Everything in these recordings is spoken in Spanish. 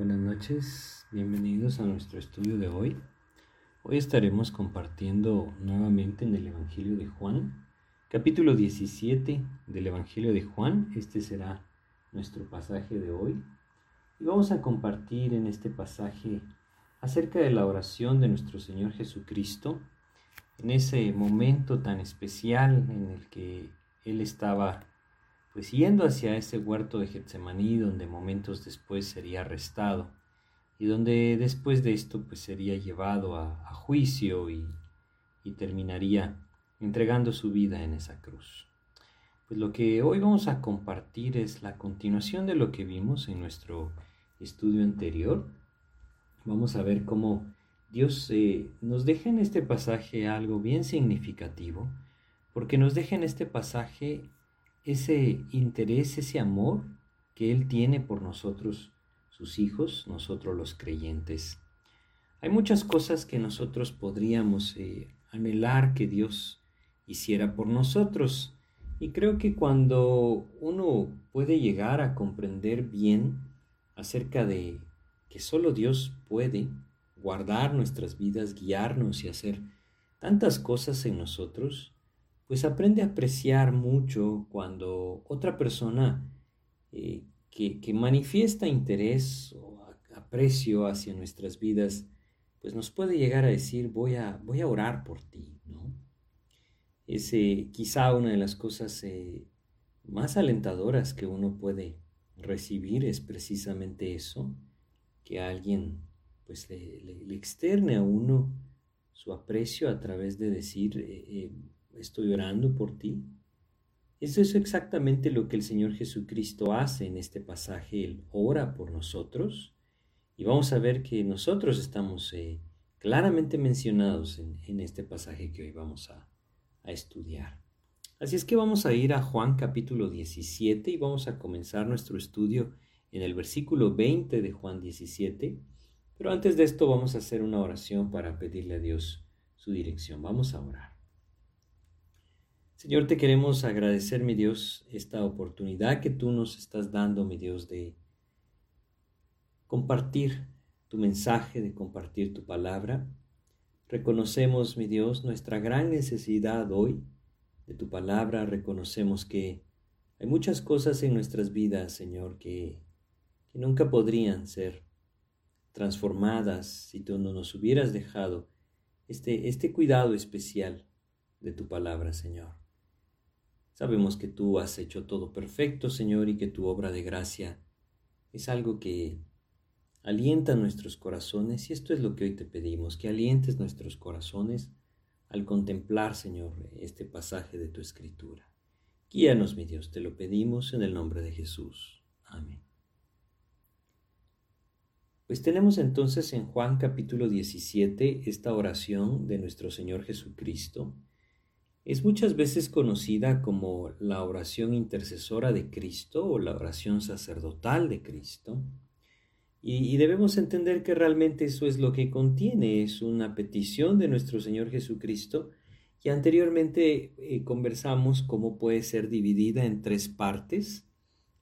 Buenas noches, bienvenidos a nuestro estudio de hoy. Hoy estaremos compartiendo nuevamente en el Evangelio de Juan, capítulo 17 del Evangelio de Juan. Este será nuestro pasaje de hoy. Y vamos a compartir en este pasaje acerca de la oración de nuestro Señor Jesucristo, en ese momento tan especial en el que Él estaba pues yendo hacia ese huerto de Getsemaní donde momentos después sería arrestado y donde después de esto pues sería llevado a, juicio y, y terminaría entregando su vida en esa cruz. Pues lo que hoy vamos a compartir es la continuación de lo que vimos en nuestro estudio anterior. Vamos a ver cómo Dios eh, nos deja en este pasaje algo bien significativo, porque nos deja en este pasaje ese interés, ese amor que Él tiene por nosotros, sus hijos, nosotros los creyentes. Hay muchas cosas que nosotros podríamos eh, anhelar que Dios hiciera por nosotros. Y creo que cuando uno puede llegar a comprender bien acerca de que solo Dios puede guardar nuestras vidas, guiarnos y hacer tantas cosas en nosotros, pues aprende a apreciar mucho cuando otra persona eh, que, manifiesta interés o aprecio hacia nuestras vidas, pues nos puede llegar a decir, voy a, voy a orar por ti, ¿no? Es quizá una de las cosas eh, más alentadoras que uno puede recibir es precisamente eso, que alguien pues le, externe a uno su aprecio a través de decir, eh, estoy orando por ti. Eso es exactamente lo que el Señor Jesucristo hace en este pasaje. Él ora por nosotros y vamos a ver que nosotros estamos eh, claramente mencionados en, este pasaje que hoy vamos a, a estudiar. Así es que vamos a ir a Juan capítulo 17 y vamos a comenzar nuestro estudio en el versículo 20 de Juan 17. Pero antes de esto vamos a hacer una oración para pedirle a Dios su dirección. Vamos a orar. Señor, te queremos agradecer, mi Dios, esta oportunidad que tú nos estás dando, mi Dios, de compartir tu mensaje, de compartir tu palabra. Reconocemos, mi Dios, nuestra gran necesidad hoy de tu palabra. Reconocemos que hay muchas cosas en nuestras vidas, Señor, que, que nunca podrían ser transformadas si tú no nos hubieras dejado este, este cuidado especial de tu palabra, Señor. Sabemos que tú has hecho todo perfecto, Señor, y que tu obra de gracia es algo que alienta nuestros corazones, y esto es lo que hoy te pedimos, que alientes nuestros corazones al contemplar, Señor, este pasaje de tu escritura. Guíanos, mi Dios, te lo pedimos en el nombre de Jesús. Amén. Pues tenemos entonces en Juan capítulo 17 esta oración de nuestro Señor Jesucristo, es muchas veces conocida como la oración intercesora de Cristo o la oración sacerdotal de Cristo. Y, debemos entender que realmente eso es lo que contiene, es una petición de nuestro Señor Jesucristo. Y anteriormente eh, conversamos cómo puede ser dividida en tres partes.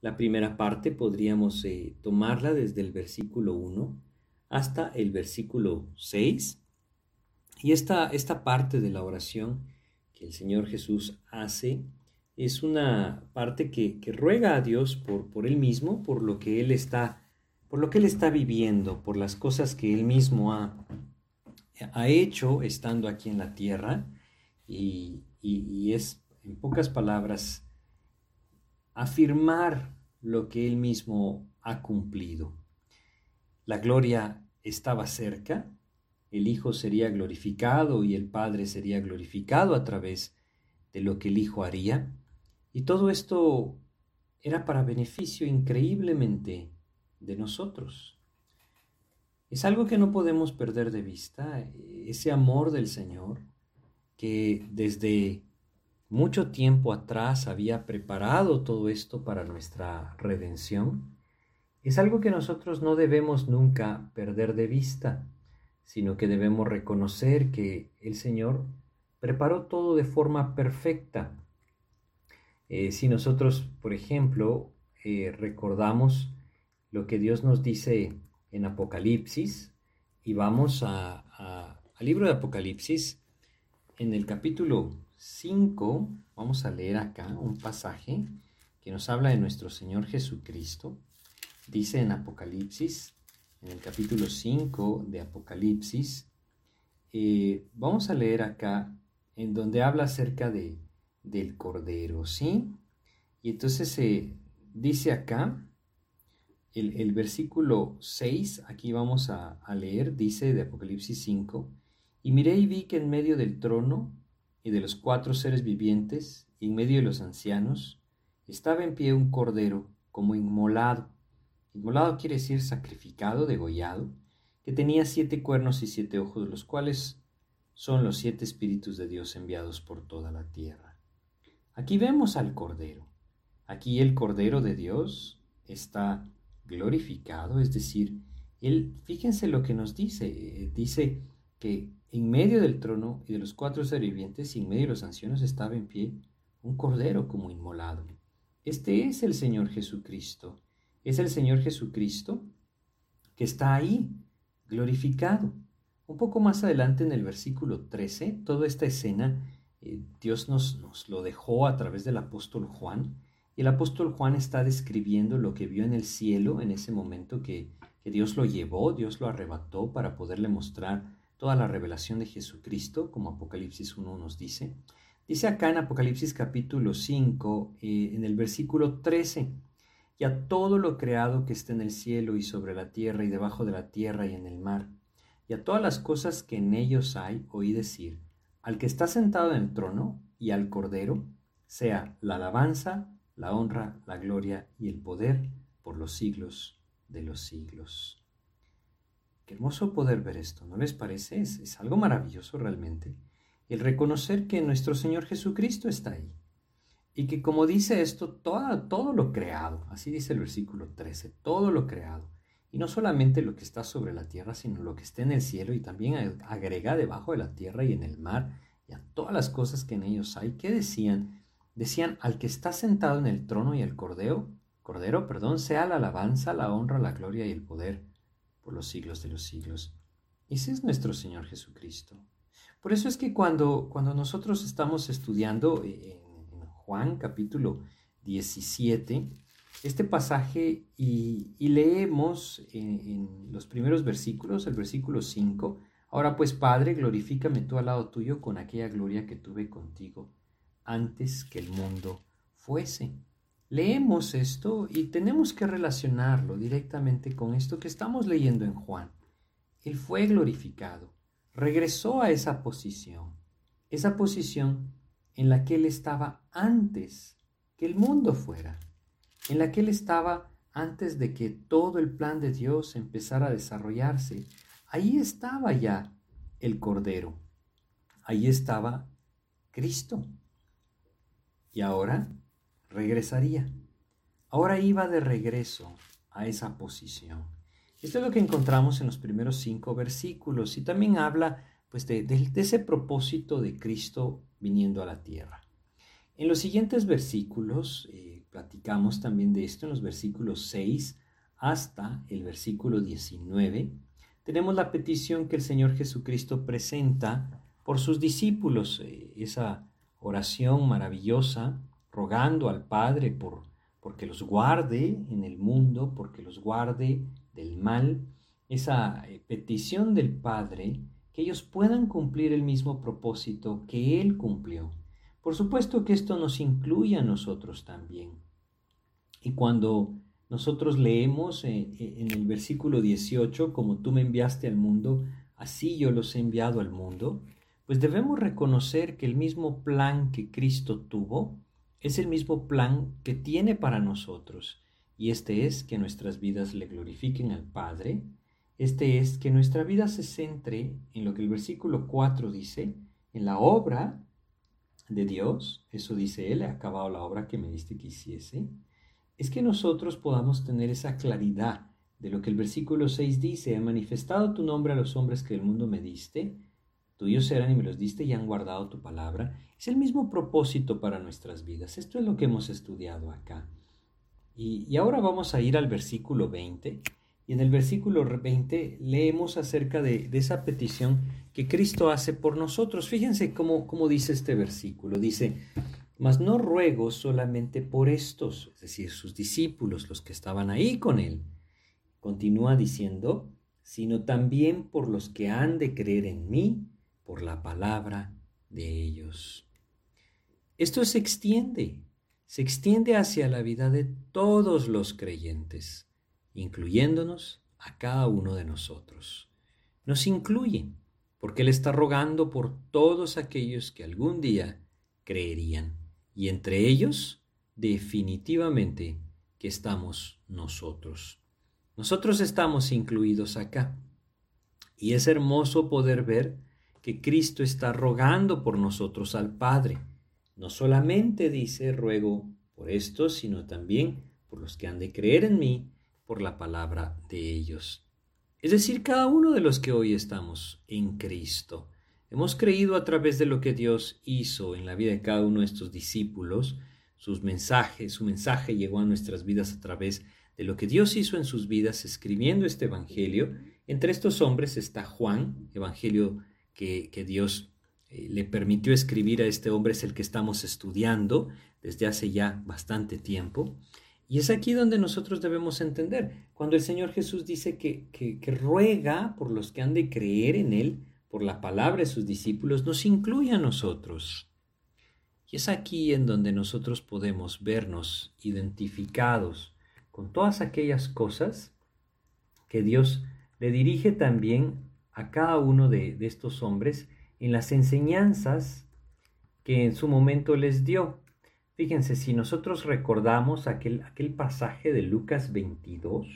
La primera parte podríamos eh, tomarla desde el versículo 1 hasta el versículo 6. Y esta, esta parte de la oración que el Señor Jesús hace es una parte que, ruega a Dios por, por Él mismo, por lo que Él está, por lo que Él está viviendo, por las cosas que Él mismo ha, ha hecho estando aquí en la tierra, y, y es, en pocas palabras, afirmar lo que Él mismo ha cumplido. La gloria estaba cerca, el Hijo sería glorificado y el Padre sería glorificado a través de lo que el Hijo haría. Y todo esto era para beneficio increíblemente de nosotros. Es algo que no podemos perder de vista, ese amor del Señor que desde mucho tiempo atrás había preparado todo esto para nuestra redención, es algo que nosotros no debemos nunca perder de vista sino que debemos reconocer que el Señor preparó todo de forma perfecta. Eh, si nosotros, por ejemplo, eh, recordamos lo que Dios nos dice en Apocalipsis y vamos a, al libro de Apocalipsis. En el capítulo 5 vamos a leer acá un pasaje que nos habla de nuestro Señor Jesucristo. Dice en Apocalipsis, en el capítulo 5 de Apocalipsis, eh, vamos a leer acá en donde habla acerca de, del Cordero, ¿sí? Y entonces se dice acá, el, versículo 6, aquí vamos a, a leer, dice de Apocalipsis 5, y miré y vi que en medio del trono y de los cuatro seres vivientes, y en medio de los ancianos, estaba en pie un cordero como inmolado. Inmolado quiere decir sacrificado, degollado, que tenía siete cuernos y siete ojos, los cuales son los siete espíritus de Dios enviados por toda la tierra. Aquí vemos al cordero. Aquí el cordero de Dios está glorificado, es decir, él, fíjense lo que nos dice, eh, dice que en medio del trono y de los cuatro seres vivientes y en medio de los ancianos estaba en pie un cordero como inmolado. Este es el Señor Jesucristo. Es el Señor Jesucristo que está ahí, glorificado. Un poco más adelante en el versículo 13, toda esta escena eh, Dios nos, lo dejó a través del apóstol Juan. Y el apóstol Juan está describiendo lo que vio en el cielo en ese momento que, que Dios lo llevó, Dios lo arrebató para poderle mostrar toda la revelación de Jesucristo, como Apocalipsis 1 nos dice. Dice acá en Apocalipsis capítulo 5, eh, en el versículo 13, y a todo lo creado que esté en el cielo y sobre la tierra y debajo de la tierra y en el mar, y a todas las cosas que en ellos hay, oí decir, al que está sentado en el trono y al Cordero, sea la alabanza, la honra, la gloria y el poder por los siglos de los siglos. Qué hermoso poder ver esto, ¿no les parece? Es, es algo maravilloso realmente el reconocer que nuestro Señor Jesucristo está ahí. Y que como dice esto, todo, todo lo creado, así dice el versículo 13, todo lo creado, y no solamente lo que está sobre la tierra, sino lo que está en el cielo y también agrega debajo de la tierra y en el mar y a todas las cosas que en ellos hay. ¿Qué decían? Decían, al que está sentado en el trono y el cordero, cordero, perdón, sea la alabanza, la honra, la gloria y el poder por los siglos de los siglos. Ese es nuestro Señor Jesucristo. Por eso es que cuando, cuando nosotros estamos estudiando en, Juan capítulo 17, este pasaje y, leemos en, los primeros versículos, el versículo 5, ahora pues Padre, glorifícame tú al lado tuyo con aquella gloria que tuve contigo antes que el mundo fuese. Leemos esto y tenemos que relacionarlo directamente con esto que estamos leyendo en Juan. Él fue glorificado regresó a esa posición, esa posición en la que él estaba antes que el mundo fuera, en la que él estaba antes de que todo el plan de Dios empezara a desarrollarse. Ahí estaba ya el Cordero, ahí estaba Cristo. Y ahora regresaría. Ahora iba de regreso a esa posición. Esto es lo que encontramos en los primeros cinco versículos y también habla pues, de, ese propósito de Cristo viniendo a la tierra. En los siguientes versículos, eh, platicamos también de esto, en los versículos 6 hasta el versículo 19, tenemos la petición que el Señor Jesucristo presenta por sus discípulos, eh, esa oración maravillosa, rogando al Padre por, porque los guarde en el mundo, porque los guarde del mal, esa eh, petición del Padre, que ellos puedan cumplir el mismo propósito que Él cumplió. Por supuesto que esto nos incluye a nosotros también. Y cuando nosotros leemos eh, eh, en el versículo 18, como tú me enviaste al mundo, así yo los he enviado al mundo, pues debemos reconocer que el mismo plan que Cristo tuvo es el mismo plan que tiene para nosotros y este es que nuestras vidas le glorifiquen al Padre, este es que nuestra vida se centre en lo que el versículo 4 dice, en la obra de Dios, eso dice Él, he acabado la obra que me diste que hiciese, es que nosotros podamos tener esa claridad de lo que el versículo 6 dice, he manifestado tu nombre a los hombres que el mundo me diste, tuyos serán y me los diste y han guardado tu palabra. Es el mismo propósito para nuestras vidas. Esto es lo que hemos estudiado acá. Y, ahora vamos a ir al versículo 20 Y en el versículo 20 leemos acerca de, esa petición que Cristo hace por nosotros. Fíjense cómo, cómo dice este versículo. Dice, mas no ruego solamente por estos, es decir, sus discípulos, los que estaban ahí con él. Continúa diciendo, sino también por los que han de creer en mí por la palabra de ellos. Esto se extiende, se extiende hacia la vida de todos los creyentes incluyéndonos a cada uno de nosotros. Nos incluye porque Él está rogando por todos aquellos que algún día creerían. Y entre ellos, definitivamente, que estamos nosotros. Nosotros estamos incluidos acá. Y es hermoso poder ver que Cristo está rogando por nosotros al Padre. No solamente dice ruego por esto, sino también por los que han de creer en mí por la palabra de ellos. Es decir, cada uno de los que hoy estamos en Cristo. Hemos creído a través de lo que Dios hizo en la vida de cada uno de estos discípulos. Sus mensajes, su mensaje llegó a nuestras vidas a través de lo que Dios hizo en sus vidas escribiendo este Evangelio. Entre estos hombres está Juan, Evangelio que, que Dios eh, le permitió escribir a este hombre, es el que estamos estudiando desde hace ya bastante tiempo. Y es aquí donde nosotros debemos entender, cuando el Señor Jesús dice que, que, ruega por los que han de creer en Él, por la palabra de sus discípulos, nos incluye a nosotros. Y es aquí en donde nosotros podemos vernos identificados con todas aquellas cosas que Dios le dirige también a cada uno de, de estos hombres en las enseñanzas que en su momento les dio. Fíjense, si nosotros recordamos aquel, aquel pasaje de Lucas 22,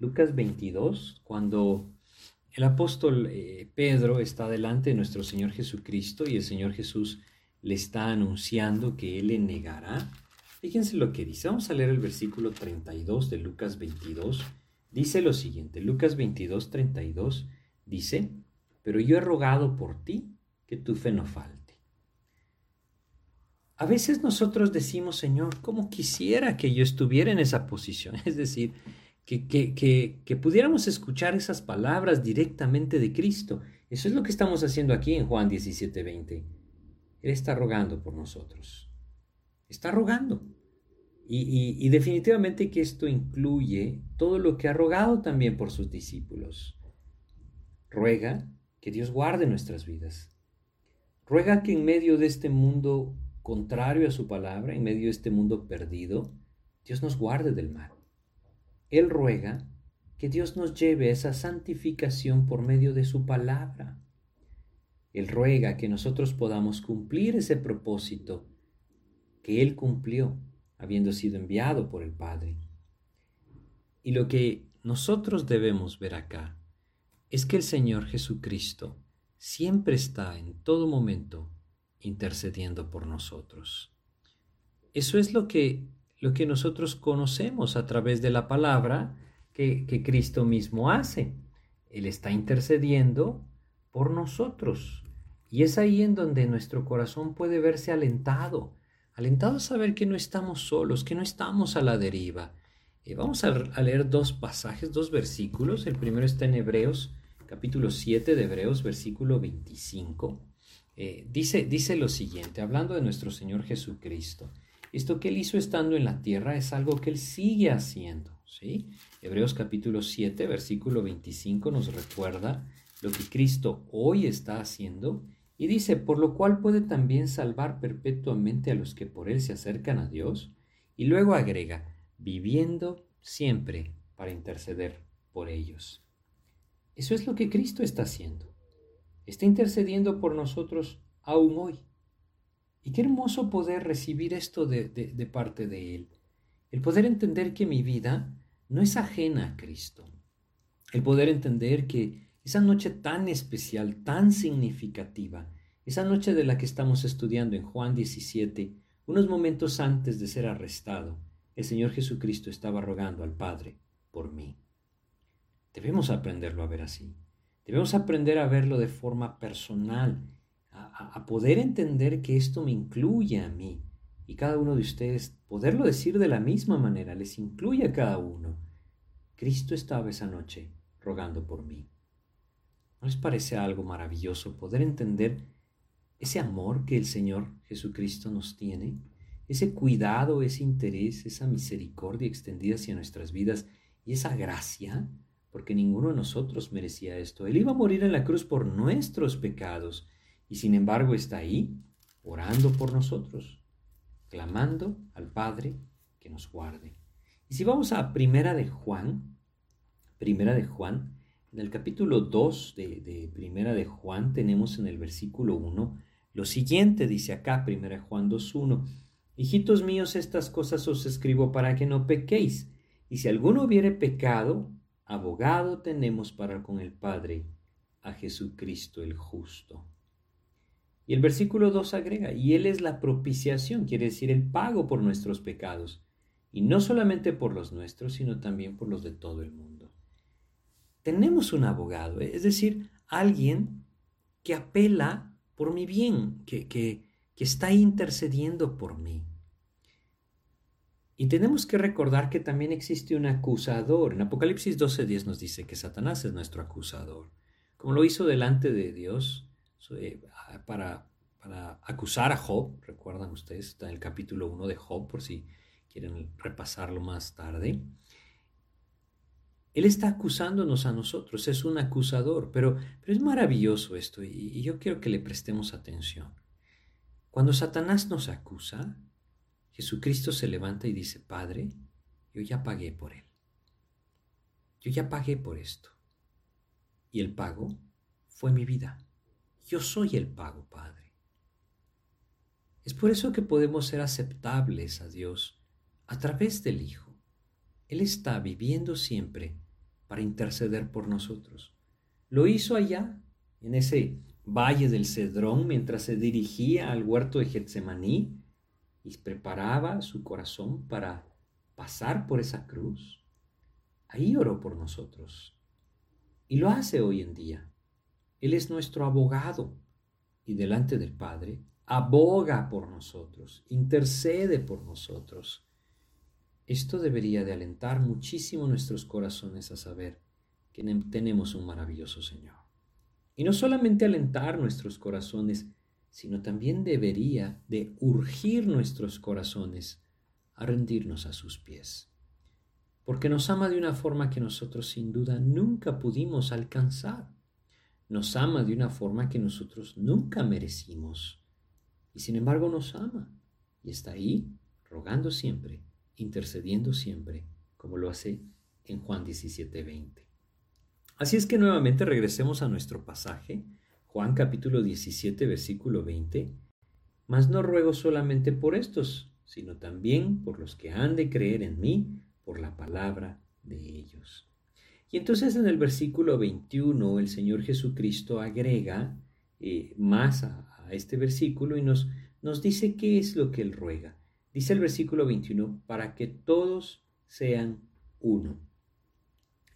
Lucas 22, cuando el apóstol eh, Pedro está delante de nuestro Señor Jesucristo y el Señor Jesús le está anunciando que Él le negará. Fíjense lo que dice. Vamos a leer el versículo 32 de Lucas 22. Dice lo siguiente. Lucas 22, 32 dice, pero yo he rogado por ti que tu fe no falte a veces nosotros decimos, Señor, ¿cómo quisiera que yo estuviera en esa posición? Es decir, que, que, pudiéramos escuchar esas palabras directamente de Cristo. Eso es lo que estamos haciendo aquí en Juan 17:20. Él está rogando por nosotros. Está rogando. Y, y, definitivamente que esto incluye todo lo que ha rogado también por sus discípulos. Ruega que Dios guarde nuestras vidas. Ruega que en medio de este mundo contrario a su palabra, en medio de este mundo perdido, Dios nos guarde del mal. Él ruega que Dios nos lleve a esa santificación por medio de su palabra. Él ruega que nosotros podamos cumplir ese propósito que Él cumplió, habiendo sido enviado por el Padre. Y lo que nosotros debemos ver acá es que el Señor Jesucristo siempre está en todo momento intercediendo por nosotros. Eso es lo que, lo que nosotros conocemos a través de la palabra que, que Cristo mismo hace. Él está intercediendo por nosotros. Y es ahí en donde nuestro corazón puede verse alentado, alentado a saber que no estamos solos, que no estamos a la deriva. Eh, vamos a, a, leer dos pasajes, dos versículos. El primero está en Hebreos, capítulo 7 de Hebreos, versículo 25. Eh, dice, dice lo siguiente, hablando de nuestro Señor Jesucristo. Esto que Él hizo estando en la tierra es algo que Él sigue haciendo. ¿sí? Hebreos capítulo 7, versículo 25 nos recuerda lo que Cristo hoy está haciendo y dice, por lo cual puede también salvar perpetuamente a los que por Él se acercan a Dios. Y luego agrega, viviendo siempre para interceder por ellos. Eso es lo que Cristo está haciendo está intercediendo por nosotros aún hoy. Y qué hermoso poder recibir esto de, parte de Él. El poder entender que mi vida no es ajena a Cristo. El poder entender que esa noche tan especial, tan significativa, esa noche de la que estamos estudiando en Juan 17, unos momentos antes de ser arrestado, el Señor Jesucristo estaba rogando al Padre por mí. Debemos aprenderlo a ver así. Debemos aprender a verlo de forma personal, a, poder entender que esto me incluye a mí y cada uno de ustedes poderlo decir de la misma manera, les incluye a cada uno. Cristo estaba esa noche rogando por mí. ¿No les parece algo maravilloso poder entender ese amor que el Señor Jesucristo nos tiene? Ese cuidado, ese interés, esa misericordia extendida hacia nuestras vidas y esa gracia, porque ninguno de nosotros merecía esto. Él iba a morir en la cruz por nuestros pecados y sin embargo está ahí orando por nosotros, clamando al Padre que nos guarde. Y si vamos a Primera de Juan, Primera de Juan, en el capítulo 2 de, Primera de Juan tenemos en el versículo 1 lo siguiente, dice acá Primera de Juan 2.1, Hijitos míos, estas cosas os escribo para que no pequéis, y si alguno hubiere pecado, abogado tenemos para con el Padre, a Jesucristo el justo. Y el versículo 2 agrega, y Él es la propiciación, quiere decir el pago por nuestros pecados, y no solamente por los nuestros, sino también por los de todo el mundo. Tenemos un abogado, es decir, alguien que apela por mi bien, que, que, que está intercediendo por mí. Y tenemos que recordar que también existe un acusador. En Apocalipsis 12:10 nos dice que Satanás es nuestro acusador. Como lo hizo delante de Dios, para, para acusar a Job, recuerdan ustedes, está en el capítulo 1 de Job, por si quieren repasarlo más tarde. Él está acusándonos a nosotros, es un acusador, pero, pero es maravilloso esto y, y yo quiero que le prestemos atención. Cuando Satanás nos acusa, Jesucristo se levanta y dice, Padre, yo ya pagué por él. Yo ya pagué por esto. Y el pago fue mi vida. Yo soy el pago, Padre. Es por eso que podemos ser aceptables a Dios a través del Hijo. Él está viviendo siempre para interceder por nosotros. Lo hizo allá, en ese valle del Cedrón, mientras se dirigía al huerto de Getsemaní y preparaba su corazón para pasar por esa cruz. Ahí oró por nosotros. Y lo hace hoy en día. Él es nuestro abogado y delante del Padre aboga por nosotros, intercede por nosotros. Esto debería de alentar muchísimo nuestros corazones a saber que tenemos un maravilloso Señor. Y no solamente alentar nuestros corazones, sino también debería de urgir nuestros corazones a rendirnos a sus pies. Porque nos ama de una forma que nosotros sin duda nunca pudimos alcanzar nos ama de una forma que nosotros nunca merecimos. Y sin embargo nos ama. Y está ahí rogando siempre, intercediendo siempre, como lo hace en Juan 17:20. Así es que nuevamente regresemos a nuestro pasaje, Juan capítulo 17, versículo 20. Mas no ruego solamente por estos, sino también por los que han de creer en mí por la palabra de ellos. Y entonces en el versículo 21 el Señor Jesucristo agrega eh, más a, este versículo y nos, nos dice qué es lo que Él ruega. Dice el versículo 21, para que todos sean uno.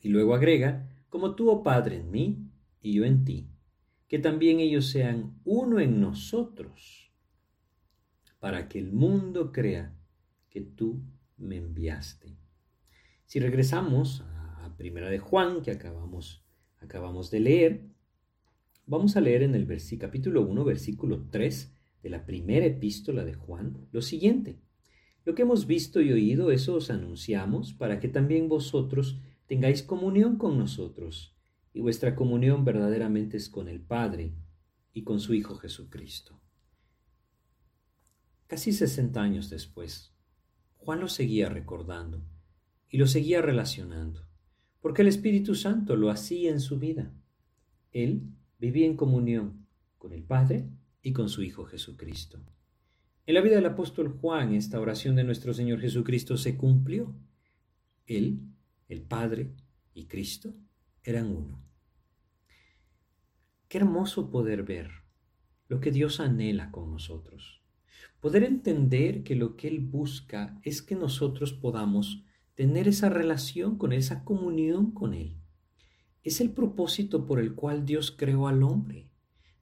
Y luego agrega, como tú, oh Padre, en mí y yo en ti, que también ellos sean uno en nosotros, para que el mundo crea que tú me enviaste. Si regresamos primera de Juan que acabamos, acabamos de leer, vamos a leer en el capítulo 1, versículo 3 de la primera epístola de Juan lo siguiente. Lo que hemos visto y oído, eso os anunciamos, para que también vosotros tengáis comunión con nosotros, y vuestra comunión verdaderamente es con el Padre y con su Hijo Jesucristo. Casi sesenta años después, Juan lo seguía recordando y lo seguía relacionando porque el Espíritu Santo lo hacía en su vida. Él vivía en comunión con el Padre y con su Hijo Jesucristo. En la vida del apóstol Juan, esta oración de nuestro Señor Jesucristo se cumplió. Él, el Padre y Cristo eran uno. Hermoso poder ver lo que Dios anhela con nosotros. Poder entender que lo que Él busca es que nosotros podamos tener esa relación con esa comunión con Él. Es el propósito por el cual Dios creó al hombre.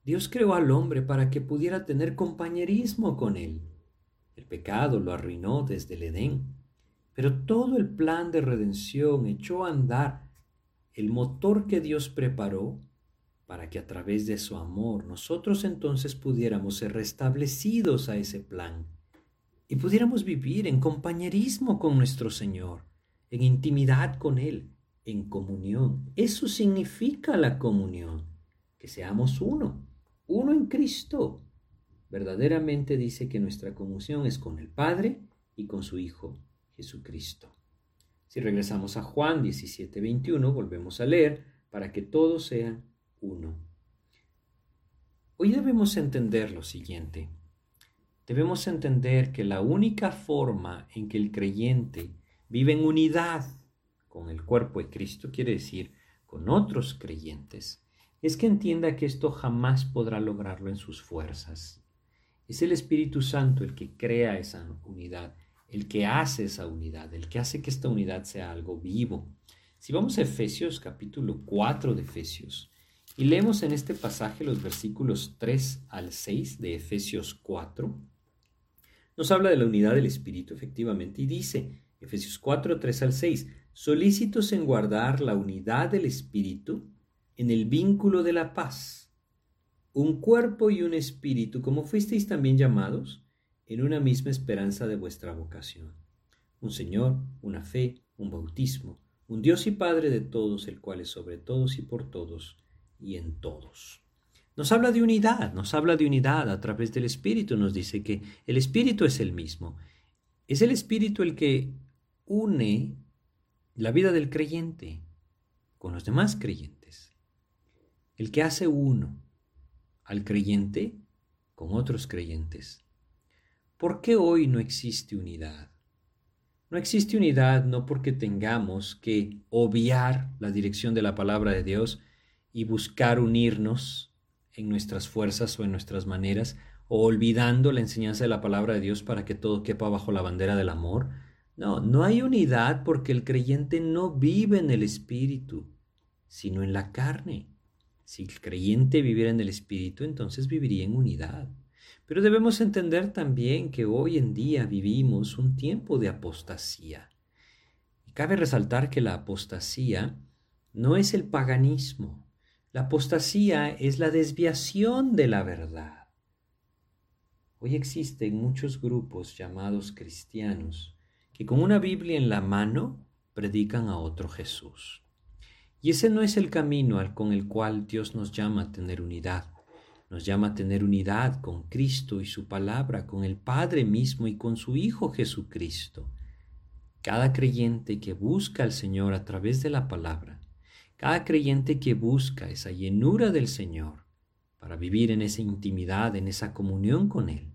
Dios creó al hombre para que pudiera tener compañerismo con Él. El pecado lo arruinó desde el Edén. Pero todo el plan de redención echó a andar el motor que Dios preparó para que a través de su amor nosotros entonces pudiéramos ser restablecidos a ese plan y pudiéramos vivir en compañerismo con nuestro Señor, en intimidad con Él, en comunión. Eso significa la comunión, que seamos uno, uno en Cristo. Verdaderamente dice que nuestra comunión es con el Padre y con su Hijo Jesucristo. Si regresamos a Juan 17, 21, volvemos a leer, para que todos sean Hoy debemos entender lo siguiente. Debemos entender que la única forma en que el creyente vive en unidad con el cuerpo de Cristo, quiere decir con otros creyentes, es que entienda que esto jamás podrá lograrlo en sus fuerzas. Es el Espíritu Santo el que crea esa unidad, el que hace esa unidad, el que hace que esta unidad sea algo vivo. Si vamos a Efesios capítulo 4 de Efesios, y leemos en este pasaje los versículos 3 al 6 de Efesios 4. Nos habla de la unidad del Espíritu, efectivamente, y dice, Efesios 4, 3 al 6, solícitos en guardar la unidad del Espíritu en el vínculo de la paz, un cuerpo y un espíritu, como fuisteis también llamados, en una misma esperanza de vuestra vocación. Un Señor, una fe, un bautismo, un Dios y Padre de todos, el cual es sobre todos y por todos y en todos. Nos habla de unidad, nos habla de unidad a través del Espíritu, nos dice que el Espíritu es el mismo. Es el Espíritu el que une la vida del creyente con los demás creyentes, el que hace uno al creyente con otros creyentes. ¿Por qué hoy no existe unidad? No existe unidad no porque tengamos que obviar la dirección de la palabra de Dios, y buscar unirnos en nuestras fuerzas o en nuestras maneras, o olvidando la enseñanza de la palabra de Dios para que todo quepa bajo la bandera del amor. No, no hay unidad porque el creyente no vive en el Espíritu, sino en la carne. Si el creyente viviera en el Espíritu, entonces viviría en unidad. Pero debemos entender también que hoy en día vivimos un tiempo de apostasía. Y cabe resaltar que la apostasía no es el paganismo, la apostasía es la desviación de la verdad. Hoy existen muchos grupos llamados cristianos que con una Biblia en la mano predican a otro Jesús. Y ese no es el camino al con el cual Dios nos llama a tener unidad. Nos llama a tener unidad con Cristo y su palabra, con el Padre mismo y con su Hijo Jesucristo. Cada creyente que busca al Señor a través de la palabra cada creyente que busca esa llenura del Señor para vivir en esa intimidad, en esa comunión con Él,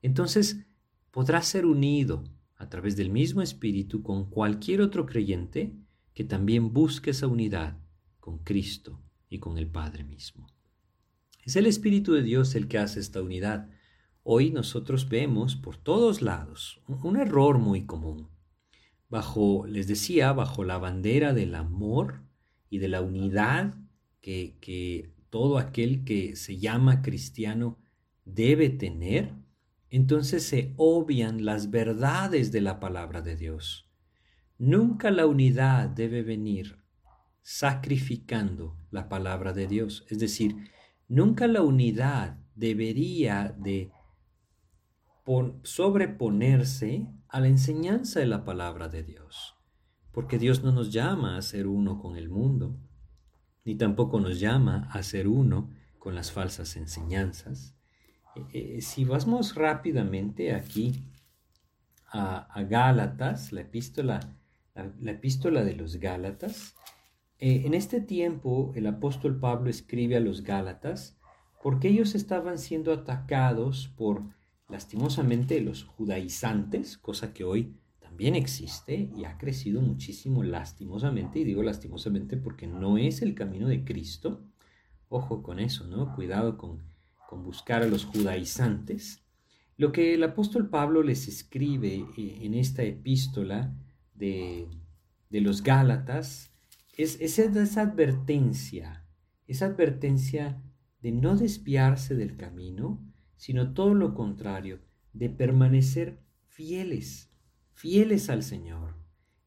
entonces podrá ser unido a través del mismo Espíritu con cualquier otro creyente que también busque esa unidad con Cristo y con el Padre mismo. Es el Espíritu de Dios el que hace esta unidad. Hoy nosotros vemos por todos lados un error muy común. Bajo, les decía, bajo la bandera del amor, y de la unidad que, todo aquel que se llama cristiano debe tener, entonces se obvian las verdades de la palabra de Dios. Nunca la unidad debe venir sacrificando la palabra de Dios. Es decir, nunca la unidad debería de sobreponerse a la enseñanza de la palabra de Dios porque Dios no nos llama a ser uno con el mundo, ni tampoco nos llama a ser uno con las falsas enseñanzas. Eh, eh, si vamos rápidamente aquí a, Gálatas, la epístola, la, epístola de los Gálatas, eh, en este tiempo el apóstol Pablo escribe a los Gálatas porque ellos estaban siendo atacados por lastimosamente los judaizantes, cosa que hoy existe y ha crecido muchísimo lastimosamente, y digo lastimosamente porque no es el camino de Cristo. Ojo con eso, ¿no? Cuidado con, con buscar a los judaizantes. Lo que el apóstol Pablo les escribe eh, en esta epístola de, de los Gálatas es, es esa advertencia, esa advertencia de no desviarse del camino, sino todo lo contrario, de permanecer fieles fieles al Señor.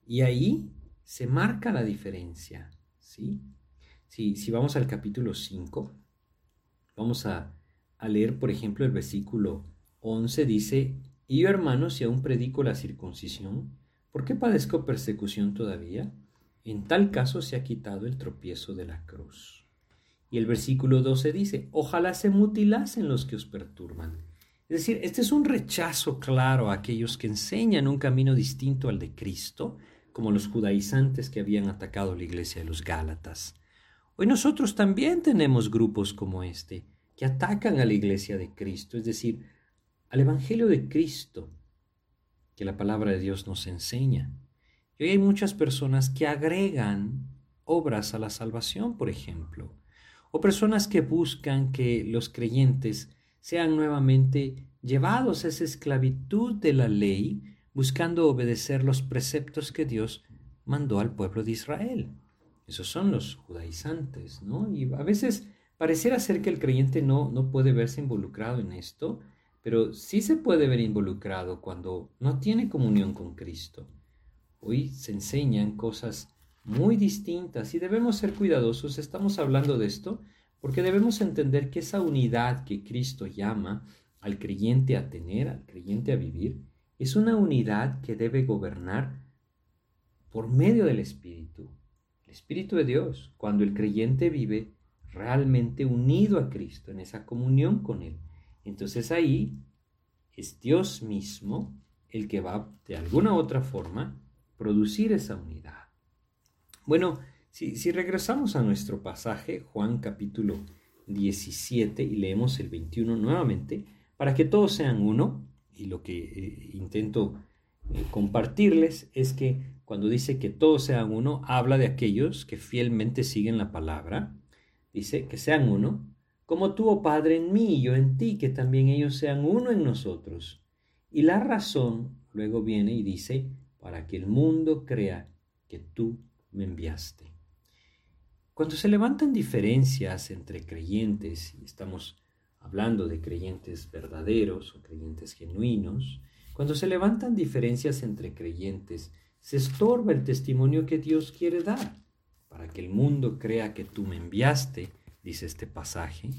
Y ahí se marca la diferencia, ¿sí? Si, si vamos al capítulo 5, vamos a, a leer, por ejemplo, el versículo 11, dice, y yo, hermanos, si aún predico la circuncisión, ¿por qué padezco persecución todavía? En tal caso se ha quitado el tropiezo de la cruz. Y el versículo 12 dice, ojalá se mutilasen los que os perturban. Es decir, este es un rechazo claro a aquellos que enseñan un camino distinto al de Cristo, como los judaizantes que habían atacado la iglesia de los Gálatas. Hoy nosotros también tenemos grupos como este, que atacan a la iglesia de Cristo, es decir, al Evangelio de Cristo que la palabra de Dios nos enseña. Y hoy hay muchas personas que agregan obras a la salvación, por ejemplo, o personas que buscan que los creyentes sean nuevamente llevados a esa esclavitud de la ley, buscando obedecer los preceptos que Dios mandó al pueblo de Israel. Esos son los judaizantes, ¿no? Y a veces pareciera ser que el creyente no, no puede verse involucrado en esto, pero sí se puede ver involucrado cuando no tiene comunión con Cristo. Hoy se enseñan cosas muy distintas y debemos ser cuidadosos. Estamos hablando de esto porque debemos entender que esa unidad que Cristo llama al creyente a tener, al creyente a vivir, es una unidad que debe gobernar por medio del Espíritu, el Espíritu de Dios, cuando el creyente vive realmente unido a Cristo, en esa comunión con Él. Entonces ahí es Dios mismo el que va de alguna u otra forma producir esa unidad. Bueno, si, regresamos a nuestro pasaje, Juan capítulo 17, y leemos el 21 nuevamente, para que todos sean uno, y lo que eh, intento eh, compartirles es que cuando dice que todos sean uno, habla de aquellos que fielmente siguen la palabra, dice que sean uno, como tú, oh Padre, en mí y yo en ti, que también ellos sean uno en nosotros. Y la razón luego viene y dice, para que el mundo crea que tú me enviaste. Cuando se levantan diferencias entre creyentes, y estamos hablando de creyentes verdaderos o creyentes genuinos, cuando se levantan diferencias entre creyentes, se estorba el testimonio que Dios quiere dar, para que el mundo crea que tú me enviaste dice este pasaje.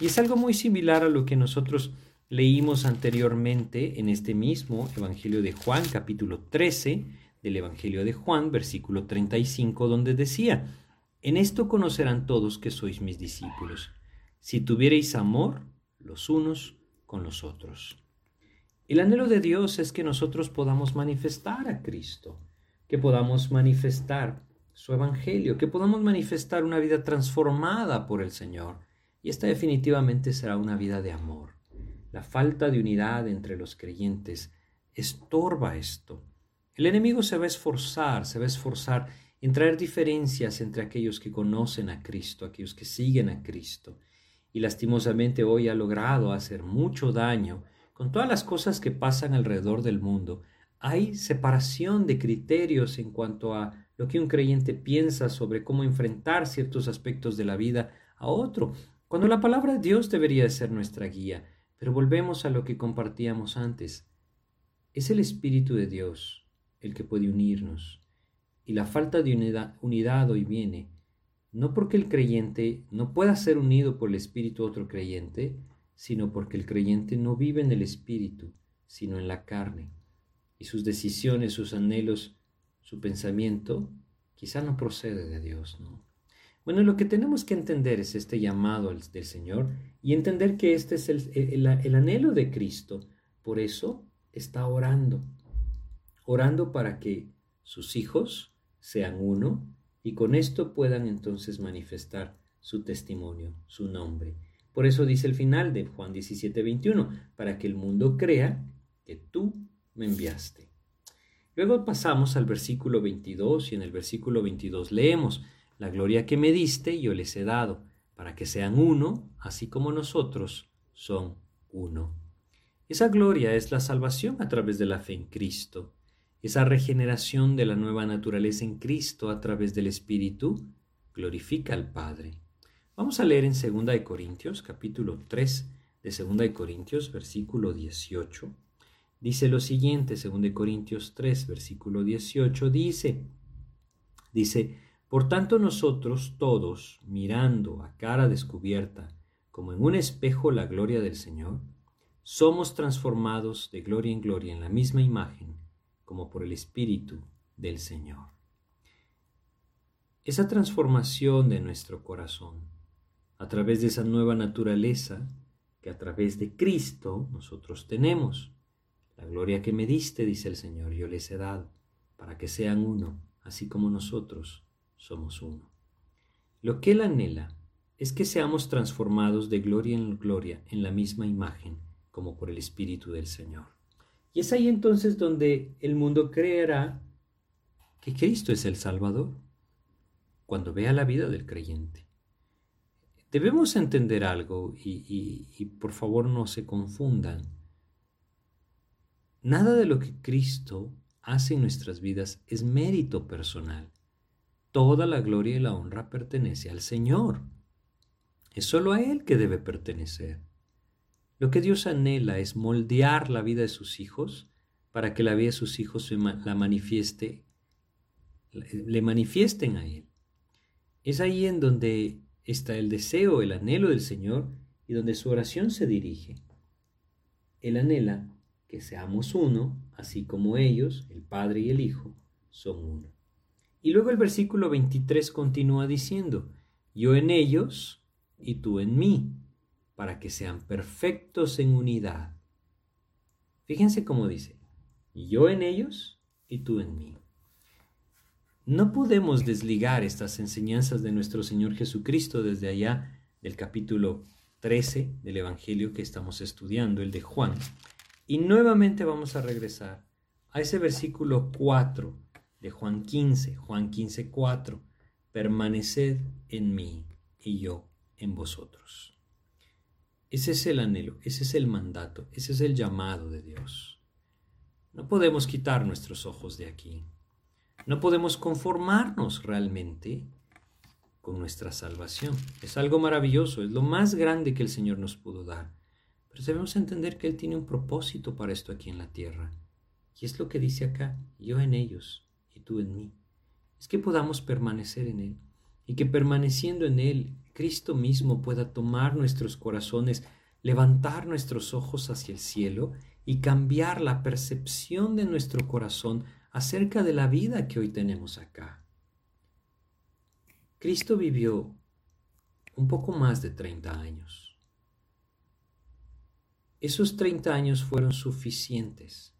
Y es algo muy similar a lo que nosotros leímos anteriormente en este mismo Evangelio de Juan, capítulo 13 del Evangelio de Juan, versículo 35, donde decía, en esto conocerán todos que sois mis discípulos, si tuviereis amor los unos con los otros. El anhelo de Dios es que nosotros podamos manifestar a Cristo, que podamos manifestar su evangelio, que podamos manifestar una vida transformada por el Señor. Y esta definitivamente será una vida de amor. La falta de unidad entre los creyentes estorba esto. El enemigo se va a esforzar, se va a esforzar en traer diferencias entre aquellos que conocen a Cristo, aquellos que siguen a Cristo. Y lastimosamente hoy ha logrado hacer mucho daño con todas las cosas que pasan alrededor del mundo. Hay separación de criterios en cuanto a lo que un creyente piensa sobre cómo enfrentar ciertos aspectos de la vida a otro, cuando la palabra de Dios debería de ser nuestra guía. Pero volvemos a lo que compartíamos antes. Es el Espíritu de Dios el que puede unirnos. Y la falta de unidad, hoy viene, no porque el creyente no pueda ser unido por el Espíritu a otro creyente, sino porque el creyente no vive en el Espíritu, sino en la carne. Y sus decisiones, sus anhelos, su pensamiento quizá no procede de Dios, ¿no? Bueno, lo que tenemos que entender es este llamado del Señor y entender que este es el, el, anhelo de Cristo. Por eso está orando, orando para que sus hijos sean uno y con esto puedan entonces manifestar su testimonio, su nombre. Por eso dice el final de Juan 17, 21, para que el mundo crea que tú me enviaste. Luego pasamos al versículo 22 y en el versículo 22 leemos, la gloria que me diste yo les he dado, para que sean uno, así como nosotros son uno. Esa gloria es la salvación a través de la fe en Cristo, esa regeneración de la nueva naturaleza en Cristo a través del Espíritu glorifica al Padre. Vamos a leer en 2 Corintios, capítulo 3 de 2 Corintios, versículo 18. dice lo siguiente, según de Corintios 3, versículo 18, dice, dice, por tanto nosotros todos, mirando a cara descubierta, como en un espejo la gloria del Señor, somos transformados de gloria en gloria en la misma imagen, como por el Espíritu del Señor. Esa transformación de nuestro corazón, a través de esa nueva naturaleza que a través de Cristo nosotros tenemos. La gloria que me diste, dice el Señor, yo les he dado, para que sean uno, así como nosotros somos uno. Lo que Él anhela es que seamos transformados de gloria en gloria en la misma imagen, como por el Espíritu del Señor. Y es ahí entonces donde el mundo creerá que Cristo es el Salvador, cuando vea la vida del creyente. Debemos entender algo y, por favor no se confundan. Nada de lo que Cristo hace en nuestras vidas es mérito personal. Toda la gloria y la honra pertenece al Señor. Es solo a Él que debe pertenecer. Lo que Dios anhela es moldear la vida de sus hijos para que la vida de sus hijos la manifieste, le manifiesten a Él. Es ahí en donde está el deseo, el anhelo del Señor y donde su oración se dirige. Él anhela que seamos uno, así como ellos, el Padre y el Hijo, son uno. Y luego el versículo 23 continúa diciendo, yo en ellos y tú en mí, para que sean perfectos en unidad. Fíjense cómo dice, yo en ellos y tú en mí. No podemos desligar estas enseñanzas de nuestro Señor Jesucristo desde allá del capítulo 13 del Evangelio que estamos estudiando, el de Juan. Y nuevamente vamos a regresar a ese versículo 4 de Juan 15, Juan 15, 4. Permaneced en mí y yo en vosotros. Ese es el anhelo, ese es el mandato, ese es el llamado de Dios. No podemos quitar nuestros ojos de aquí. No podemos conformarnos realmente con nuestra salvación. Es algo maravilloso, es lo más grande que el Señor nos pudo dar. Pero debemos entender que Él tiene un propósito para esto aquí en la tierra. Y es lo que dice acá, yo en ellos y tú en mí. Es que podamos permanecer en Él y que permaneciendo en Él, Cristo mismo pueda tomar nuestros corazones, levantar nuestros ojos hacia el cielo y cambiar la percepción de nuestro corazón acerca de la vida que hoy tenemos acá. Cristo vivió un poco más de 30 años. Esos 30 años fueron suficientes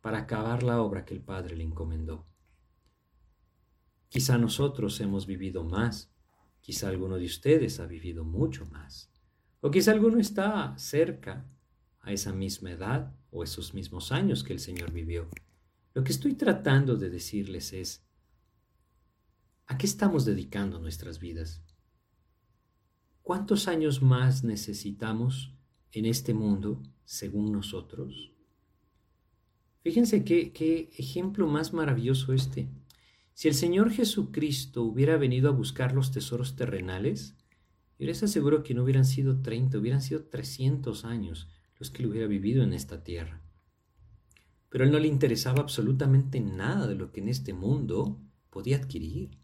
para acabar la obra que el Padre le encomendó. Quizá nosotros hemos vivido más, quizá alguno de ustedes ha vivido mucho más, o quizá alguno está cerca a esa misma edad o esos mismos años que el Señor vivió. Lo que estoy tratando de decirles es, ¿a qué estamos dedicando nuestras vidas? ¿Cuántos años más necesitamos en este mundo según nosotros? Fíjense qué, qué ejemplo más maravilloso este. Si el Señor Jesucristo hubiera venido a buscar los tesoros terrenales, yo les aseguro que no hubieran sido 30, hubieran sido 300 años los que él hubiera vivido en esta tierra. Pero a él no le interesaba absolutamente nada de lo que en este mundo podía adquirir.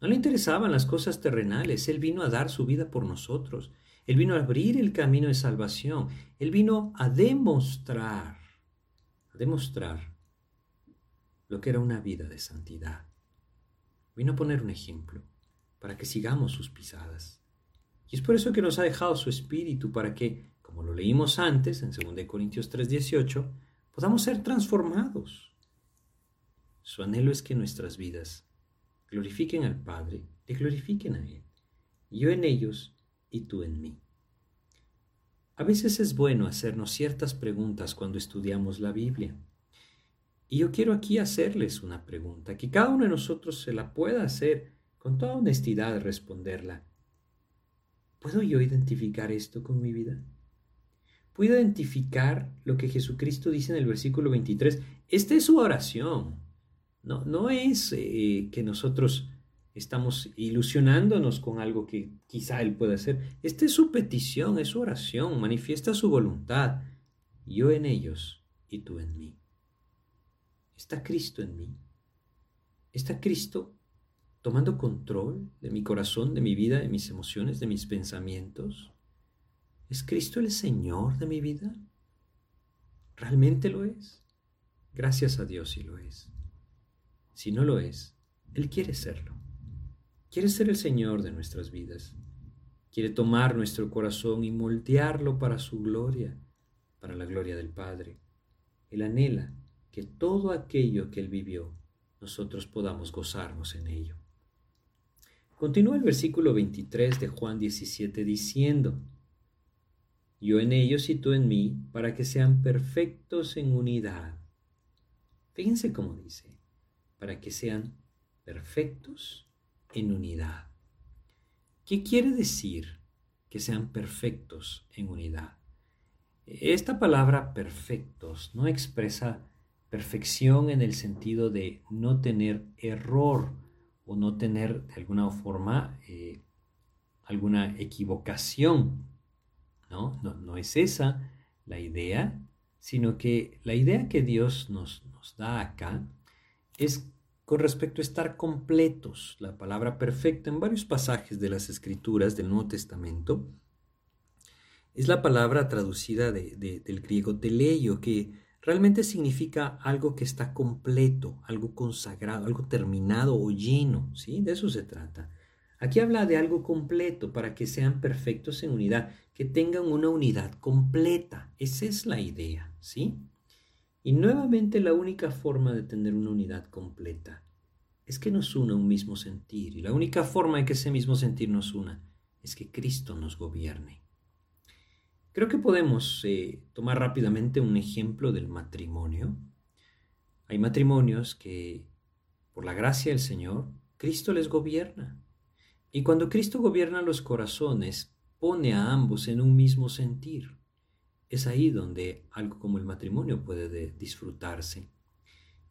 No le interesaban las cosas terrenales. Él vino a dar su vida por nosotros. Él vino a abrir el camino de salvación. Él vino a demostrar, a demostrar lo que era una vida de santidad. Vino a poner un ejemplo para que sigamos sus pisadas. Y es por eso que nos ha dejado su espíritu para que, como lo leímos antes en 2 Corintios 3:18, podamos ser transformados. Su anhelo es que nuestras vidas glorifiquen al Padre, le glorifiquen a Él, yo en ellos y tú en mí. A veces es bueno hacernos ciertas preguntas cuando estudiamos la Biblia. Y yo quiero aquí hacerles una pregunta, que cada uno de nosotros se la pueda hacer con toda honestidad responderla. ¿Puedo yo identificar esto con mi vida? puedo identificar lo que Jesucristo dice en el versículo 23. Esta es su oración. No, no es eh, que nosotros estamos ilusionándonos con algo que quizá Él pueda hacer. Esta es su petición, es su oración, manifiesta su voluntad. Yo en ellos y tú en mí. ¿Está Cristo en mí? ¿Está Cristo tomando control de mi corazón, de mi vida, de mis emociones, de mis pensamientos? ¿Es Cristo el Señor de mi vida? ¿Realmente lo es? Gracias a Dios si lo es. Si no lo es, Él quiere serlo. Quiere ser el Señor de nuestras vidas. Quiere tomar nuestro corazón y moldearlo para su gloria, para la gloria del Padre. Él anhela que todo aquello que Él vivió, nosotros podamos gozarnos en ello. Continúa el versículo 23 de Juan 17 diciendo, yo en ellos y tú en mí, para que sean perfectos en unidad. Fíjense cómo dice, para que sean perfectos en unidad. ¿Qué quiere decir que sean perfectos en unidad? Esta palabra perfectos no expresa perfección en el sentido de no tener error o no tener de alguna forma eh, alguna equivocación ¿no? No, es esa la idea, sino que la idea que Dios nos, nos da acá es con respecto a estar completos. La palabra perfecto en varios pasajes de las escrituras del Nuevo Testamento es la palabra traducida del griego teleio, que realmente significa algo que está completo, algo consagrado, algo terminado o lleno, ¿sí? De eso se trata. Aquí habla de algo completo para que sean perfectos en unidad, que tengan una unidad completa. Esa es la idea, ¿sí? Y nuevamente la única forma de tener una unidad completa es que nos una un mismo sentir. Y la única forma de que ese mismo sentir nos una es que Cristo nos gobierne. Creo que podemos eh, tomar rápidamente un ejemplo del matrimonio. Hay matrimonios que, por la gracia del Señor, Cristo les gobierna. Y cuando Cristo gobierna los corazones, pone a ambos en un mismo sentir. Es ahí donde algo como el matrimonio puede disfrutarse.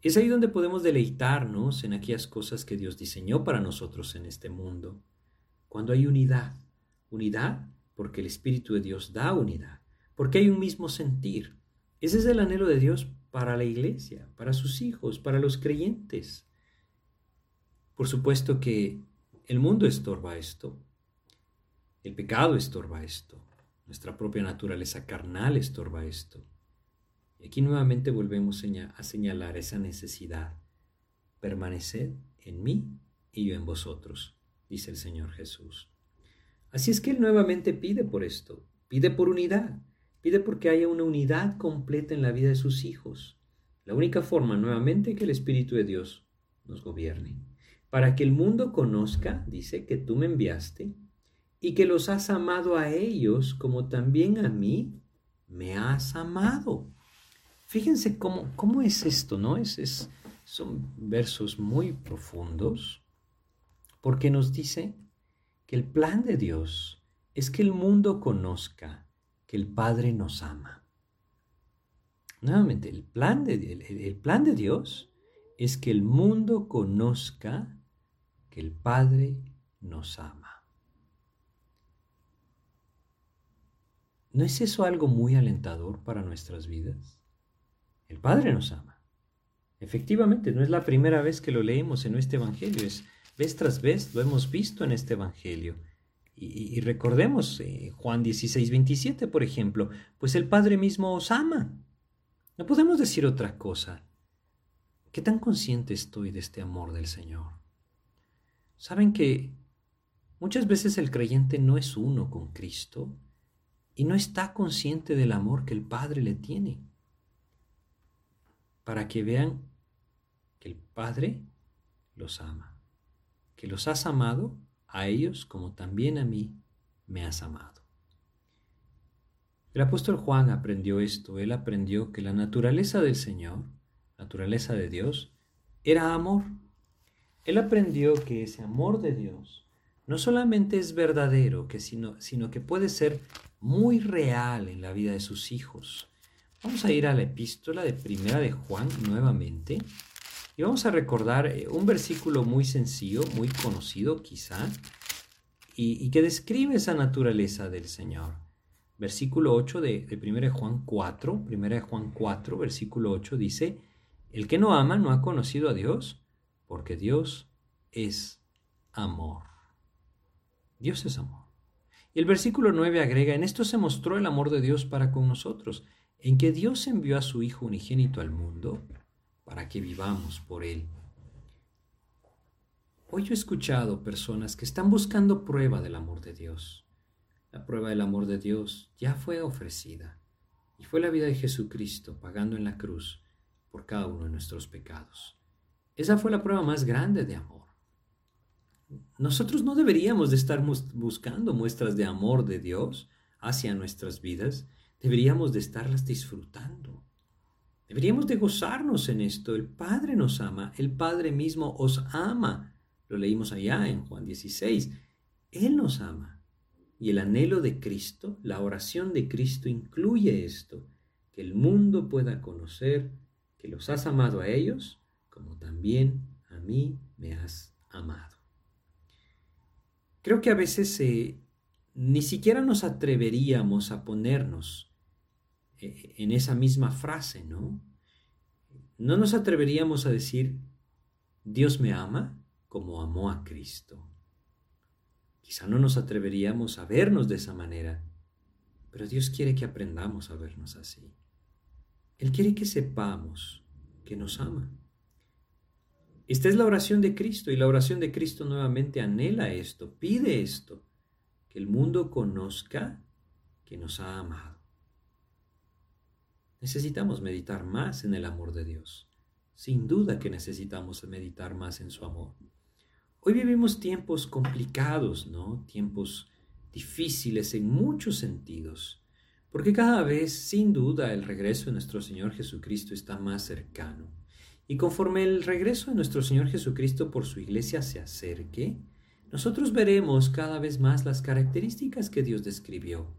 Es ahí donde podemos deleitarnos en aquellas cosas que Dios diseñó para nosotros en este mundo. Cuando hay unidad. Unidad porque el Espíritu de Dios da unidad. Porque hay un mismo sentir. Ese es el anhelo de Dios para la iglesia, para sus hijos, para los creyentes. Por supuesto que el mundo estorba esto. El pecado estorba esto. Nuestra propia naturaleza carnal estorba esto. Y aquí nuevamente volvemos a señalar esa necesidad. Permaneced en mí y yo en vosotros, dice el Señor Jesús. Así es que Él nuevamente pide por esto, pide por unidad, pide porque haya una unidad completa en la vida de sus hijos. La única forma nuevamente que el Espíritu de Dios nos gobierne para que el mundo conozca, dice, que tú me enviaste y que los has amado a ellos como también a mí me has amado. Fíjense cómo, cómo es esto, ¿no? Es, es, son versos muy profundos porque nos dice que el plan de Dios es que el mundo conozca que el Padre nos ama. Nuevamente, el plan de, el plan de Dios es que el mundo conozca que el Padre nos ama. ¿No es eso algo muy alentador para nuestras vidas? El Padre nos ama. Efectivamente, no es la primera vez que lo leemos en este Evangelio, es vez tras vez lo hemos visto en este Evangelio. Y, recordemos eh, Juan 16, 27, por ejemplo, pues el Padre mismo os ama. No podemos decir otra cosa. ¿Qué tan consciente estoy de este amor del Señor? Saben que muchas veces el creyente no es uno con Cristo y no está consciente del amor que el Padre le tiene. Para que vean que el Padre los ama, que los has amado a ellos como también a mí me has amado. El apóstol Juan aprendió esto, él aprendió que la naturaleza del Señor, naturaleza de Dios, era amor. Él aprendió que ese amor de Dios no solamente es verdadero, que sino, sino que puede ser muy real en la vida de sus hijos. Vamos a ir a la epístola de Primera de Juan nuevamente y vamos a recordar eh, un versículo muy sencillo, muy conocido quizá, y, que describe esa naturaleza del Señor. versículo 8 de, de 1 Juan 4, 1 Juan 4, versículo 8 dice, el que no ama no ha conocido a Dios, porque Dios es amor. Dios es amor. Y el versículo 9 agrega, en esto se mostró el amor de Dios para con nosotros, en que Dios envió a su Hijo unigénito al mundo para que vivamos por Él. Hoy yo he escuchado personas que están buscando prueba del amor de Dios. La prueba del amor de Dios ya fue ofrecida y fue la vida de Jesucristo pagando en la cruz por cada uno de nuestros pecados. Esa fue la prueba más grande de amor. Nosotros no deberíamos de estar buscando muestras de amor de Dios hacia nuestras vidas, deberíamos de estarlas disfrutando. Deberíamos de gozarnos en esto. El Padre nos ama, el Padre mismo os ama. Lo leímos allá en Juan 16. Él nos ama. Y el anhelo de Cristo, la oración de Cristo incluye esto, que el mundo pueda conocer que los has amado a ellos como también a mí me has amado. Creo que a veces eh, ni siquiera nos atreveríamos a ponernos en esa misma frase, ¿no? No nos atreveríamos a decir, Dios me ama como amó a Cristo. Quizá no nos atreveríamos a vernos de esa manera, pero Dios quiere que aprendamos a vernos así. Él quiere que sepamos que nos ama. Esta es la oración de Cristo y la oración de Cristo nuevamente anhela esto, pide esto, que el mundo conozca que nos ha amado. Necesitamos meditar más en el amor de Dios. Sin duda que necesitamos meditar más en su amor. Hoy vivimos tiempos complicados, ¿no? Tiempos difíciles en muchos sentidos, porque cada vez, sin duda, el regreso de nuestro Señor Jesucristo está más cercano. Y conforme el regreso de nuestro Señor Jesucristo por su iglesia se acerque, nosotros veremos cada vez más las características que Dios describió.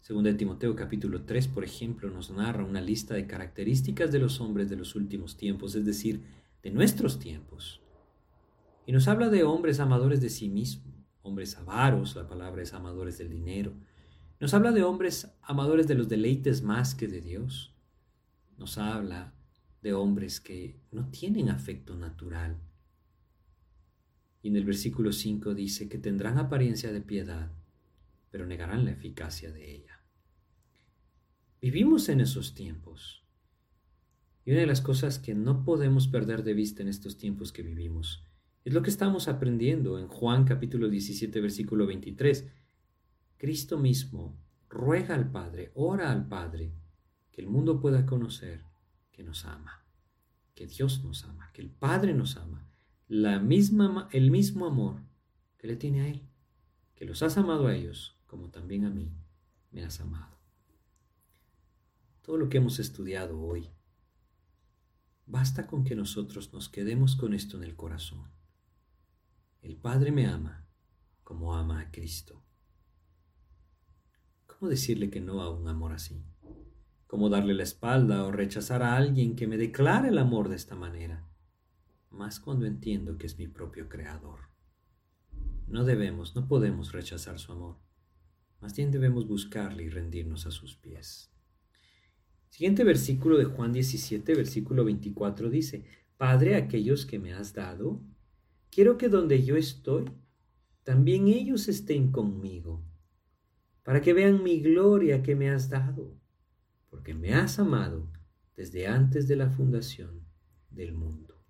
Según de Timoteo capítulo 3, por ejemplo, nos narra una lista de características de los hombres de los últimos tiempos, es decir, de nuestros tiempos. Y nos habla de hombres amadores de sí mismos, hombres avaros, la palabra es amadores del dinero. Nos habla de hombres amadores de los deleites más que de Dios. Nos habla de hombres que no tienen afecto natural. Y en el versículo 5 dice que tendrán apariencia de piedad, pero negarán la eficacia de ella. Vivimos en esos tiempos. Y una de las cosas que no podemos perder de vista en estos tiempos que vivimos es lo que estamos aprendiendo en Juan capítulo 17 versículo 23. Cristo mismo ruega al Padre, ora al Padre, que el mundo pueda conocer que nos ama, que Dios nos ama, que el Padre nos ama, la misma, el mismo amor que le tiene a Él, que los has amado a ellos como también a mí me has amado. Todo lo que hemos estudiado hoy, basta con que nosotros nos quedemos con esto en el corazón. El Padre me ama como ama a Cristo. ¿Cómo decirle que no a un amor así? como darle la espalda o rechazar a alguien que me declara el amor de esta manera, más cuando entiendo que es mi propio creador. No debemos, no podemos rechazar su amor, más bien debemos buscarle y rendirnos a sus pies. Siguiente versículo de Juan 17, versículo 24 dice, Padre, aquellos que me has dado, quiero que donde yo estoy, también ellos estén conmigo, para que vean mi gloria que me has dado porque me has amado desde antes de la fundación del mundo.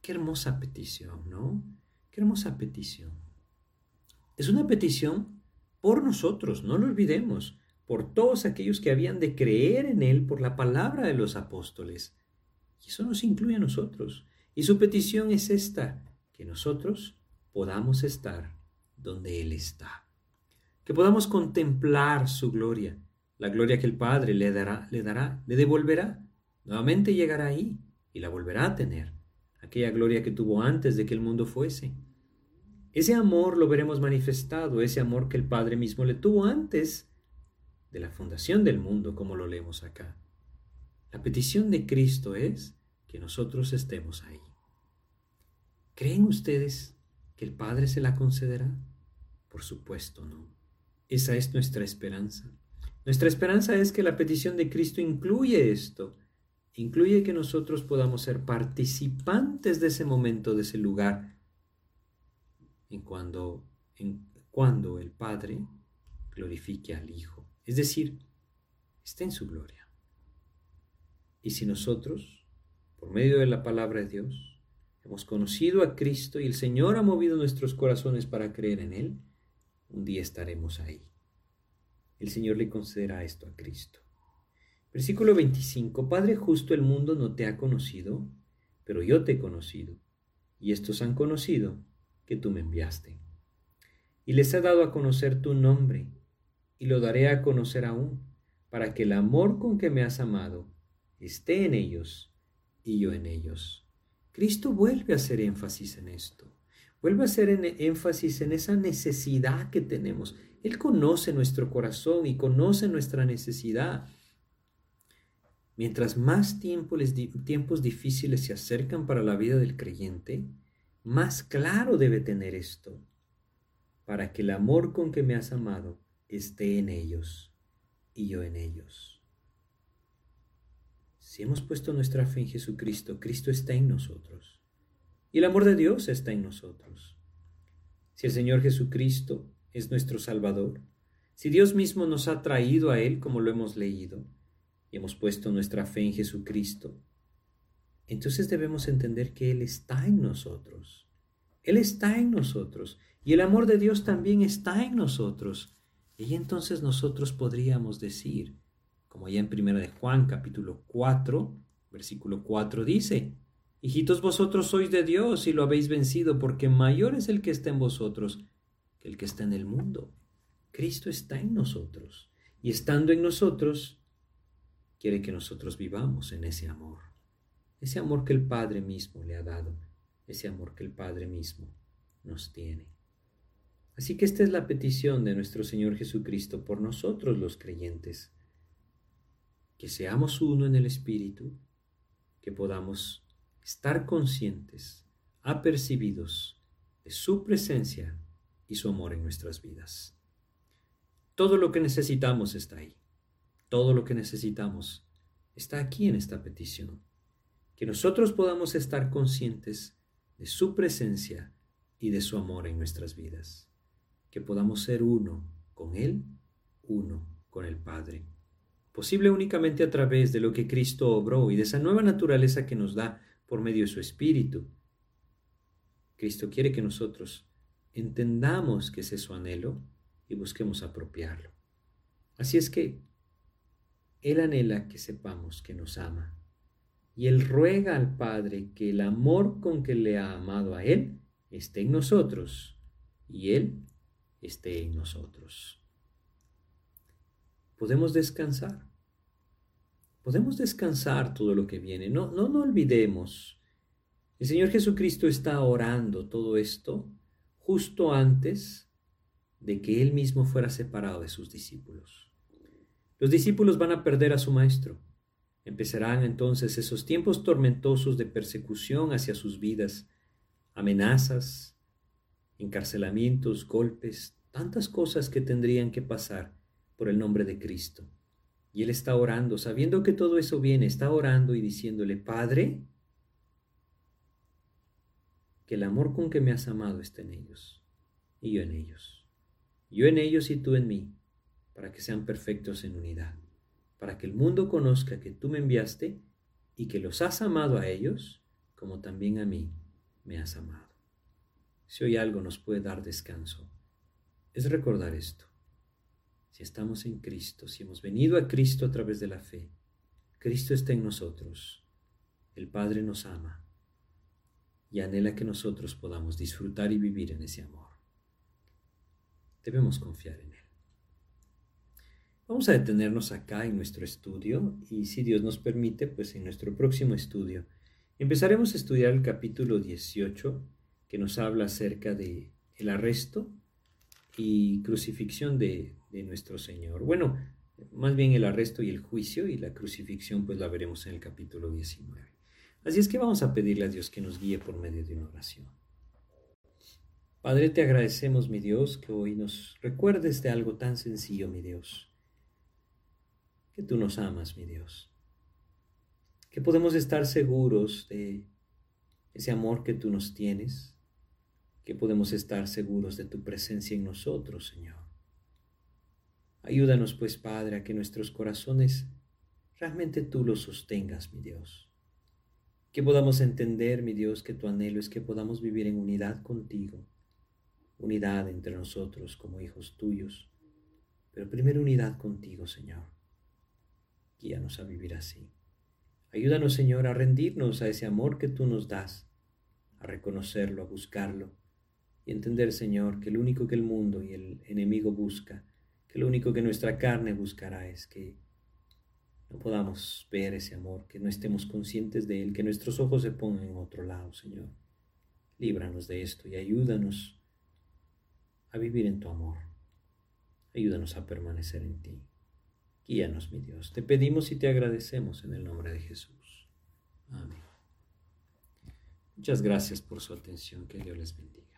Qué hermosa petición, ¿no? Qué hermosa petición. Es una petición por nosotros, no lo olvidemos, por todos aquellos que habían de creer en Él por la palabra de los apóstoles. Y eso nos incluye a nosotros. Y su petición es esta, que nosotros podamos estar donde Él está, que podamos contemplar su gloria, la gloria que el Padre le dará, le dará, le devolverá. Nuevamente llegará ahí y la volverá a tener. Aquella gloria que tuvo antes de que el mundo fuese. Ese amor lo veremos manifestado, ese amor que el Padre mismo le tuvo antes de la fundación del mundo, como lo leemos acá. La petición de Cristo es que nosotros estemos ahí. ¿Creen ustedes que el Padre se la concederá? Por supuesto no. Esa es nuestra esperanza. Nuestra esperanza es que la petición de Cristo incluye esto, incluye que nosotros podamos ser participantes de ese momento, de ese lugar, en cuando, cuando el Padre glorifique al Hijo, es decir, esté en su gloria. Y si nosotros, por medio de la palabra de Dios, hemos conocido a Cristo y el Señor ha movido nuestros corazones para creer en Él, un día estaremos ahí. El Señor le concederá esto a Cristo. Versículo 25. Padre justo, el mundo no te ha conocido, pero yo te he conocido, y estos han conocido que tú me enviaste. Y les he dado a conocer tu nombre, y lo daré a conocer aún, para que el amor con que me has amado esté en ellos y yo en ellos. Cristo vuelve a hacer énfasis en esto. Vuelve a hacer énfasis en esa necesidad que tenemos. Él conoce nuestro corazón y conoce nuestra necesidad. Mientras más tiempos difíciles se acercan para la vida del creyente, más claro debe tener esto, para que el amor con que me has amado esté en ellos y yo en ellos. Si hemos puesto nuestra fe en Jesucristo, Cristo está en nosotros. Y el amor de Dios está en nosotros. Si el Señor Jesucristo es nuestro Salvador, si Dios mismo nos ha traído a Él como lo hemos leído, y hemos puesto nuestra fe en Jesucristo, entonces debemos entender que Él está en nosotros. Él está en nosotros y el amor de Dios también está en nosotros. Y entonces nosotros podríamos decir, como ya en 1 de Juan capítulo 4, versículo 4 dice, Hijitos vosotros sois de Dios y lo habéis vencido, porque mayor es el que está en vosotros que el que está en el mundo. Cristo está en nosotros y estando en nosotros, quiere que nosotros vivamos en ese amor, ese amor que el Padre mismo le ha dado, ese amor que el Padre mismo nos tiene. Así que esta es la petición de nuestro Señor Jesucristo por nosotros los creyentes, que seamos uno en el Espíritu, que podamos estar conscientes, apercibidos de su presencia y su amor en nuestras vidas. Todo lo que necesitamos está ahí. Todo lo que necesitamos está aquí en esta petición. Que nosotros podamos estar conscientes de su presencia y de su amor en nuestras vidas. Que podamos ser uno con Él, uno con el Padre. Posible únicamente a través de lo que Cristo obró y de esa nueva naturaleza que nos da por medio de su Espíritu. Cristo quiere que nosotros entendamos que ese es su anhelo y busquemos apropiarlo. Así es que Él anhela que sepamos que nos ama y Él ruega al Padre que el amor con que le ha amado a Él esté en nosotros y Él esté en nosotros. Podemos descansar podemos descansar todo lo que viene. No, no, no olvidemos. El Señor Jesucristo está orando todo esto justo antes de que Él mismo fuera separado de sus discípulos. Los discípulos van a perder a su Maestro. Empezarán entonces esos tiempos tormentosos de persecución hacia sus vidas, amenazas, encarcelamientos, golpes, tantas cosas que tendrían que pasar por el nombre de Cristo. Y él está orando, sabiendo que todo eso viene, está orando y diciéndole, Padre, que el amor con que me has amado esté en ellos y yo en ellos. Yo en ellos y tú en mí, para que sean perfectos en unidad, para que el mundo conozca que tú me enviaste y que los has amado a ellos como también a mí me has amado. Si hoy algo nos puede dar descanso, es recordar esto si estamos en Cristo, si hemos venido a Cristo a través de la fe, Cristo está en nosotros, el Padre nos ama y anhela que nosotros podamos disfrutar y vivir en ese amor. Debemos confiar en Él. Vamos a detenernos acá en nuestro estudio y si Dios nos permite, pues en nuestro próximo estudio empezaremos a estudiar el capítulo 18 que nos habla acerca de el arresto y crucifixión de, de nuestro Señor. Bueno, más bien el arresto y el juicio y la crucifixión, pues la veremos en el capítulo 19. Así es que vamos a pedirle a Dios que nos guíe por medio de una oración. Padre, te agradecemos, mi Dios, que hoy nos recuerdes de algo tan sencillo, mi Dios, que tú nos amas, mi Dios, que podemos estar seguros de ese amor que tú nos tienes, que podemos estar seguros de tu presencia en nosotros, Señor. Ayúdanos, pues, Padre, a que nuestros corazones realmente tú los sostengas, mi Dios. Que podamos entender, mi Dios, que tu anhelo es que podamos vivir en unidad contigo, unidad entre nosotros como hijos tuyos, pero primero unidad contigo, Señor. Guíanos a vivir así. Ayúdanos, Señor, a rendirnos a ese amor que tú nos das, a reconocerlo, a buscarlo y entender, Señor, que lo único que el mundo y el enemigo busca que lo único que nuestra carne buscará es que no podamos ver ese amor, que no estemos conscientes de él, que nuestros ojos se pongan en otro lado, Señor. Líbranos de esto y ayúdanos a vivir en tu amor. Ayúdanos a permanecer en ti. Guíanos, mi Dios. Te pedimos y te agradecemos en el nombre de Jesús. Amén. Muchas gracias por su atención. Que Dios les bendiga.